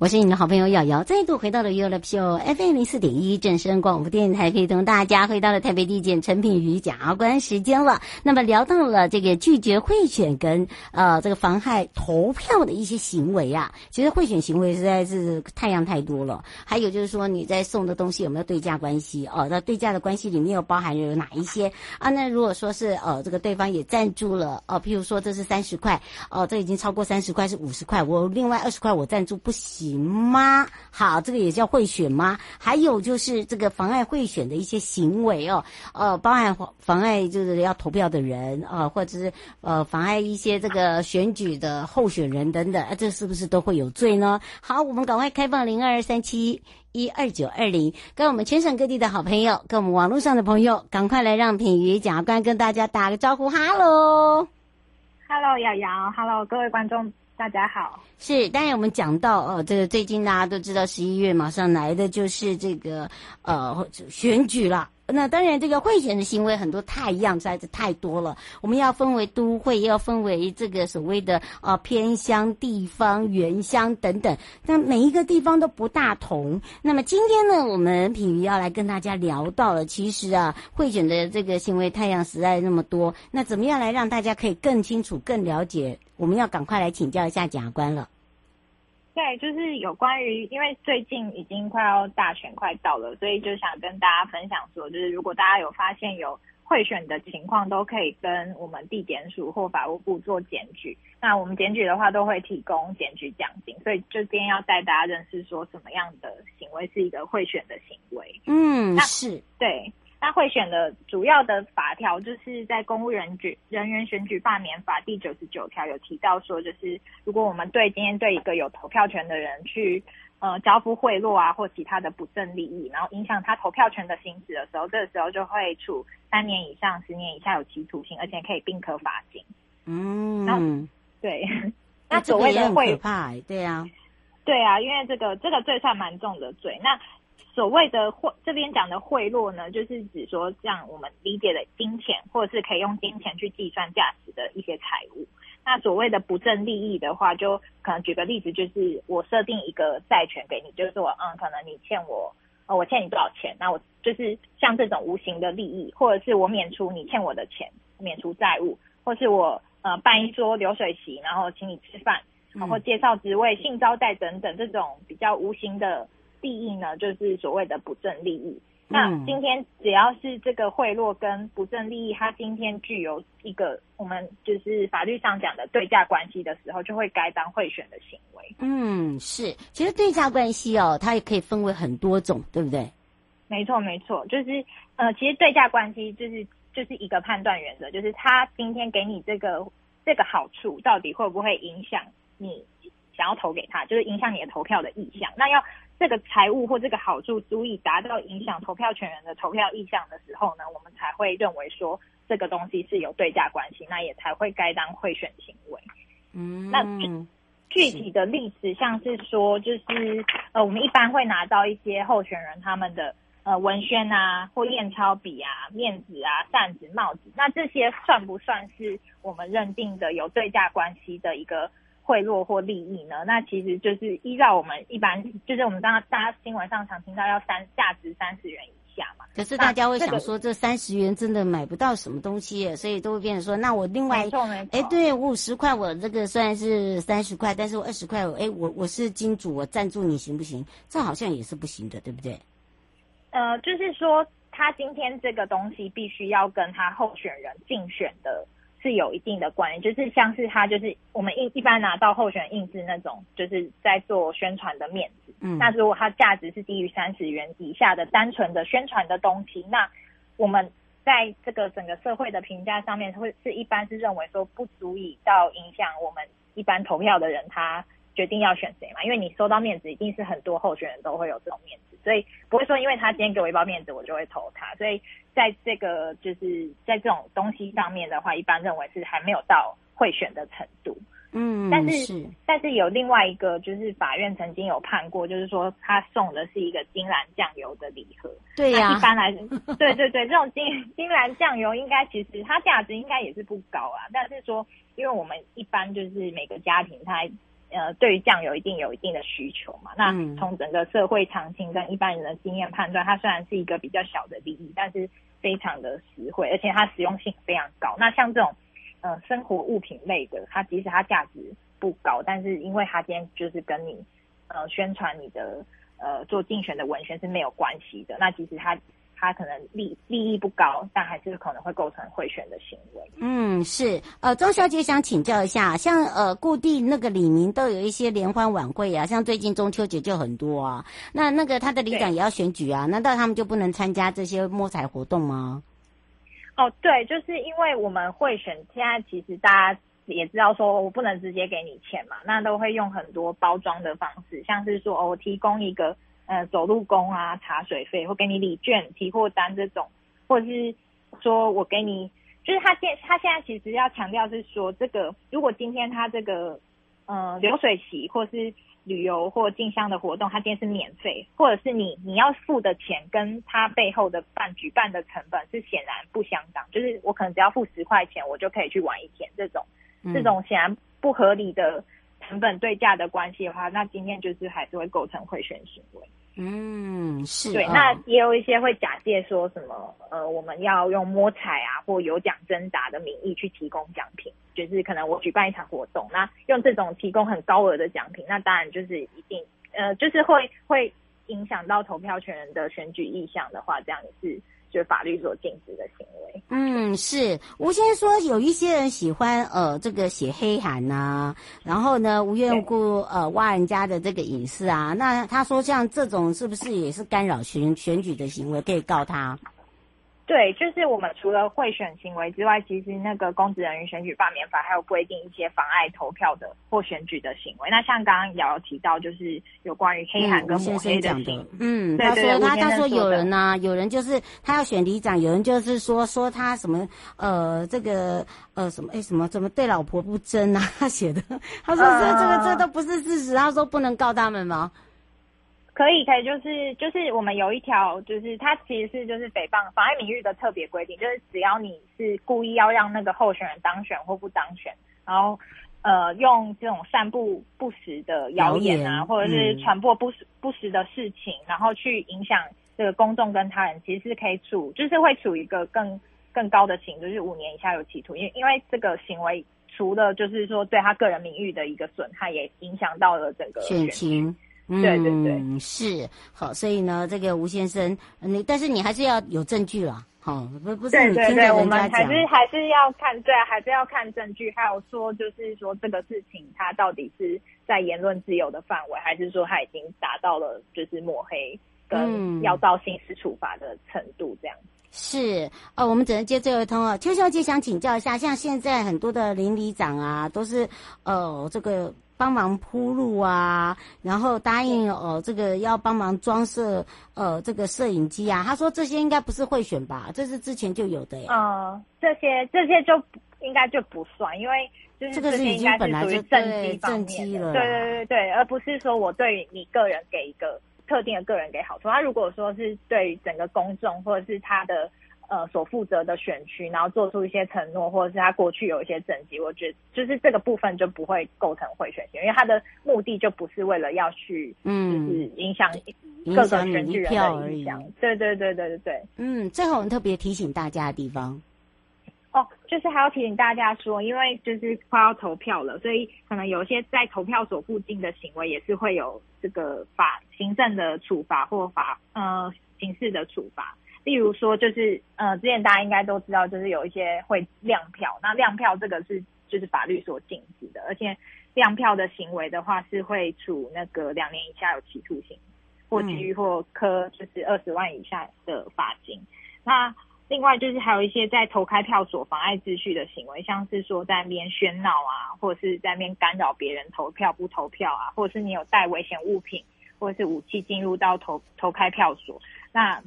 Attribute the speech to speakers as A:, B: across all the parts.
A: 我是你的好朋友瑶瑶，再度回到了 YOYO Live Show FM 零四点一正声广播电台，可以同大家回到了台北地检陈品瑜检察官时间了。那么聊到了这个拒绝贿选跟呃这个妨害投票的一些行为啊，其实贿选行为实在是太阳太多了。还有就是说你在送的东西有没有对价关系哦？那对价的关系里面有包含有哪一些啊？那如果说是呃这个对方也赞助了哦，譬如说这是三十块哦，这已经超过三十块是五十块，我另外二十块我赞助不行。行吗？好，这个也叫贿选吗？还有就是这个妨碍贿选的一些行为哦，呃，包含妨碍就是要投票的人啊、或者是呃妨碍一些这个选举的候选人等等，啊，这是不是都会有罪呢？好，我们赶快开放零二三七一二九二零，跟我们全省各地的好朋友，跟我们网络上的朋友，赶快来让品瑜检察官跟大家打个招呼，哈喽，
B: 哈喽，瑶瑶，哈喽，各位观众。大家好，
A: 是当然我们讲到哦，这个最近大家都知道十一月马上来的就是这个呃选举了。那当然这个贿选的行为很多太样，实在是太多了。我们要分为都会，要分为这个所谓的呃偏乡、地方、原乡等等。那每一个地方都不大同。那么今天呢，我们品妤要来跟大家聊到了，其实啊贿选的这个行为太阳实在那么多。那怎么样来让大家可以更清楚、更了解？我们要赶快来请教一下检察官了。
B: 对，就是有关于，因为最近已经快要大选快到了，所以就想跟大家分享说，就是如果大家有发现有贿选的情况，都可以跟我们地检署或法务部做检举。那我们检举的话，都会提供检举奖金。所以就今天要带大家认识说，什么样的行为是一个贿选的行为。
A: 嗯，那是
B: 对。那贿选的主要的法条，就是在《公务人举人员选举罢免法》第九十九条有提到说，就是如果我们对今天对一个有投票权的人去呃交付贿赂啊，或其他的不正利益，然后影响他投票权的行使的时候，这个时候就会处三年以上十年以下有期徒刑，而且可以并科罚金。
A: 嗯，
B: 那对。那所谓的贿
A: 贿，对啊，
B: 对啊，因为这个这个罪算蛮重的罪。那所谓的贿，这边讲的贿赂呢，就是指说像我们理解的金钱，或者是可以用金钱去计算价值的一些财物。那所谓的不正利益的话，就可能举个例子，就是我设定一个债权给你，就是说，嗯，可能你欠我，呃，我欠你多少钱？那我就是像这种无形的利益，或者是我免除你欠我的钱，免除债务，或是我呃办一桌流水席，然后请你吃饭，然后介绍职位、性招待等等这种比较无形的。利益呢，就是所谓的不正利益。那今天只要是这个贿赂跟不正利益，它今天具有一个我们就是法律上讲的对价关系的时候，就会该当贿选的行为。
A: 嗯，是。其实对价关系哦，它也可以分为很多种，对不对？
B: 没错，没错。就是呃，其实对价关系就是就是一个判断原则，就是他今天给你这个这个好处，到底会不会影响你想要投给他，就是影响你的投票的意向。那要。这个财务或这个好处足以达到影响投票权人的投票意向的时候呢，我们才会认为说这个东西是有对价关系，那也才会该当贿选行为。
A: 嗯，
B: 那具体的例子像是说，就是呃，我们一般会拿到一些候选人他们的呃文宣啊，或验钞笔啊、面子啊、扇子、帽子，那这些算不算是我们认定的有对价关系的一个？贿赂或利益呢？那其实就是依照我们一般，就是我们刚刚大家新闻上常听到要三价值三十元以下嘛。
A: 可是大家会想说，这三十元真的买不到什么东西，所以都会变成说，那我另外，哎，对我五十块，我这个虽然是三十块，但是我二十块，哎，我我是金主，我赞助你行不行？这好像也是不行的，对不对？
B: 呃，就是说他今天这个东西必须要跟他候选人竞选的是有一定的关联，就是像是他就是我们一一般拿到候选印制那种，就是在做宣传的面子。嗯，那如果它价值是低于三十元以下的单纯的宣传的东西，那我们在这个整个社会的评价上面会是一般是认为说不足以到影响我们一般投票的人他决定要选谁嘛，因为你收到面子一定是很多候选人都会有这种面子，所以不会说因为他今天给我一包面子我就会投他，所以。在这个就是在这种东西上面的话，一般认为是还没有到贿选的程度。
A: 嗯，
B: 但是，是但是有另外一个，就是法院曾经有判过，就是说他送的是一个金兰酱油的礼盒。
A: 对呀、啊，
B: 一般来说，对对对，这种金金兰酱油应该其实它价值应该也是不高啊。但是说，因为我们一般就是每个家庭它。呃，对于酱油一定有一定的需求嘛。那从整个社会常情跟一般人的经验判断，它虽然是一个比较小的利益，但是非常的实惠，而且它实用性非常高。那像这种呃生活物品类的，它即使它价值不高，但是因为它今天就是跟你呃宣传你的呃做竞选的文宣是没有关系的，那其实它。他可能利利益不高，但还是可能会构成贿选的行为。
A: 嗯，是。呃，钟小姐想请教一下，像呃，固定那个李明都有一些联欢晚会啊，像最近中秋节就很多啊。那那个他的里长也要选举啊，难道他们就不能参加这些摸彩活动吗？
B: 哦，对，就是因为我们贿选，现在其实大家也知道，说我不能直接给你钱嘛，那都会用很多包装的方式，像是说，哦，我提供一个。呃，走路工啊，茶水费，或给你礼券、提货单这种，或者是说我给你，就是他现他现在其实要强调是说，这个如果今天他这个呃流水席或是旅游或进香的活动，他今天是免费，或者是你你要付的钱跟他背后的办举办的成本是显然不相当，就是我可能只要付十块钱，我就可以去玩一天，这种这种显然不合理的成本对价的关系的话，那今天就是还是会构成贿选行为。
A: 嗯，是
B: 对，那也有一些会假借说什么，呃，我们要用摸彩啊或有奖征答的名义去提供奖品，就是可能我举办一场活动，那用这种提供很高额的奖品，那当然就是一定，呃，就是会会影响到投票权人的选举意向的话，这样也是。就法律所禁止的行为。
A: 嗯，是吴先生说有一些人喜欢呃这个写黑函呐、啊，然后呢无缘无故呃挖人家的这个隐私啊，那他说像这种是不是也是干扰选选举的行为，可以告他？
B: 对，就是我们除了贿选行为之外，其实那个公职人员选举罢免法还有规定一些妨碍投票的或选举的行为。那像刚刚瑶瑶提到，就是有关于黑函跟抹黑的行为。
A: 嗯，他说他他说有人呢、啊，有人就是他要选里长，有人就是说说他什么呃这个呃什么哎什么怎么对老婆不贞啊？他写的，他说这、呃、这个这都不是事实，他说不能告他们吗？
B: 可以，可以，就是就是我们有一条，就是它其实是就是诽谤妨碍名誉的特别规定，就是只要你是故意要让那个候选人当选或不当选，然后呃用这种散布不实的谣言啊，言或者是传播不实、嗯、不实的事情，然后去影响这个公众跟他人，其实是可以处，就是会处一个更更高的刑，就是五年以下有期徒刑，因因为这个行为除了就是说对他个人名誉的一个损害，也影响到了整个选情。
A: 嗯、
B: 对对对，
A: 是好，所以呢，这个吴先生，你但是你还是要有证据啦，好，不不是
B: 对对对，我们还
A: 是
B: 还是要看，对，还是要看证据，还有说就是说这个事情它到底是在言论自由的范围，还是说它已经达到了就是抹黑跟要到刑事处罚的程度这样。嗯、
A: 是哦，我们只能接最后一通哦。邱小姐想请教一下，像现在很多的邻里长啊，都是呃这个。帮忙铺路啊，然后答应呃这个要帮忙装设呃这个摄影机啊。他说这些应该不是贿选吧？这是之前就有的呀。
B: 嗯，这些这些就应该就不算，因为就是这些应该是属于政绩方面的。对对对对，而不是说我对你个人给一个特定的个人给好处。他如果说是对整个公众或者是他的。呃，所负责的选区，然后做出一些承诺，或者是他过去有一些政绩，我觉得就是这个部分就不会构成贿选行为，因为他的目的就不是为了要去，嗯，就是影响各个选举人的影响。对对对对对对。
A: 嗯，最后我们特别提醒大家的地方，
B: 哦，就是还要提醒大家说，因为就是快要投票了，所以可能有些在投票所附近的行为也是会有这个法行政的处罚或法呃刑事的处罚。例如说，就是呃，之前大家应该都知道，就是有一些会亮票，那亮票这个是就是法律所禁止的，而且亮票的行为的话是会处那个两年以下有期徒刑，或拘役或科就是二十万以下的罚金。那另外就是还有一些在投开票所妨碍秩序的行为，像是说在那边喧闹啊，或者是在那边干扰别人投票不投票啊，或者是你有带危险物品或者是武器进入到投投开票所，那。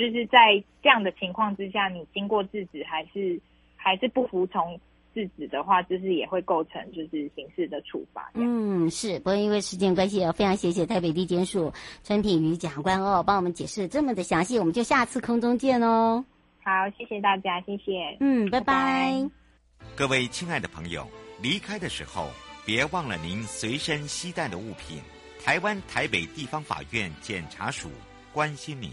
B: 就是在这样的情况之下，你经过制止还是还是不服从制止的话，就是也会构成就是刑事的处罚。
A: 嗯，是。不过因为时间关系，非常谢谢台北地检署陈品瑜检察官哦，帮我们解释这么的详细，我们就下次空中见哦。
B: 好，谢谢大家，谢谢。
A: 嗯，拜拜。
B: 拜拜。
C: 各位亲爱的朋友，离开的时候别忘了您随身携带的物品。台湾台北地方法院检察署关心您。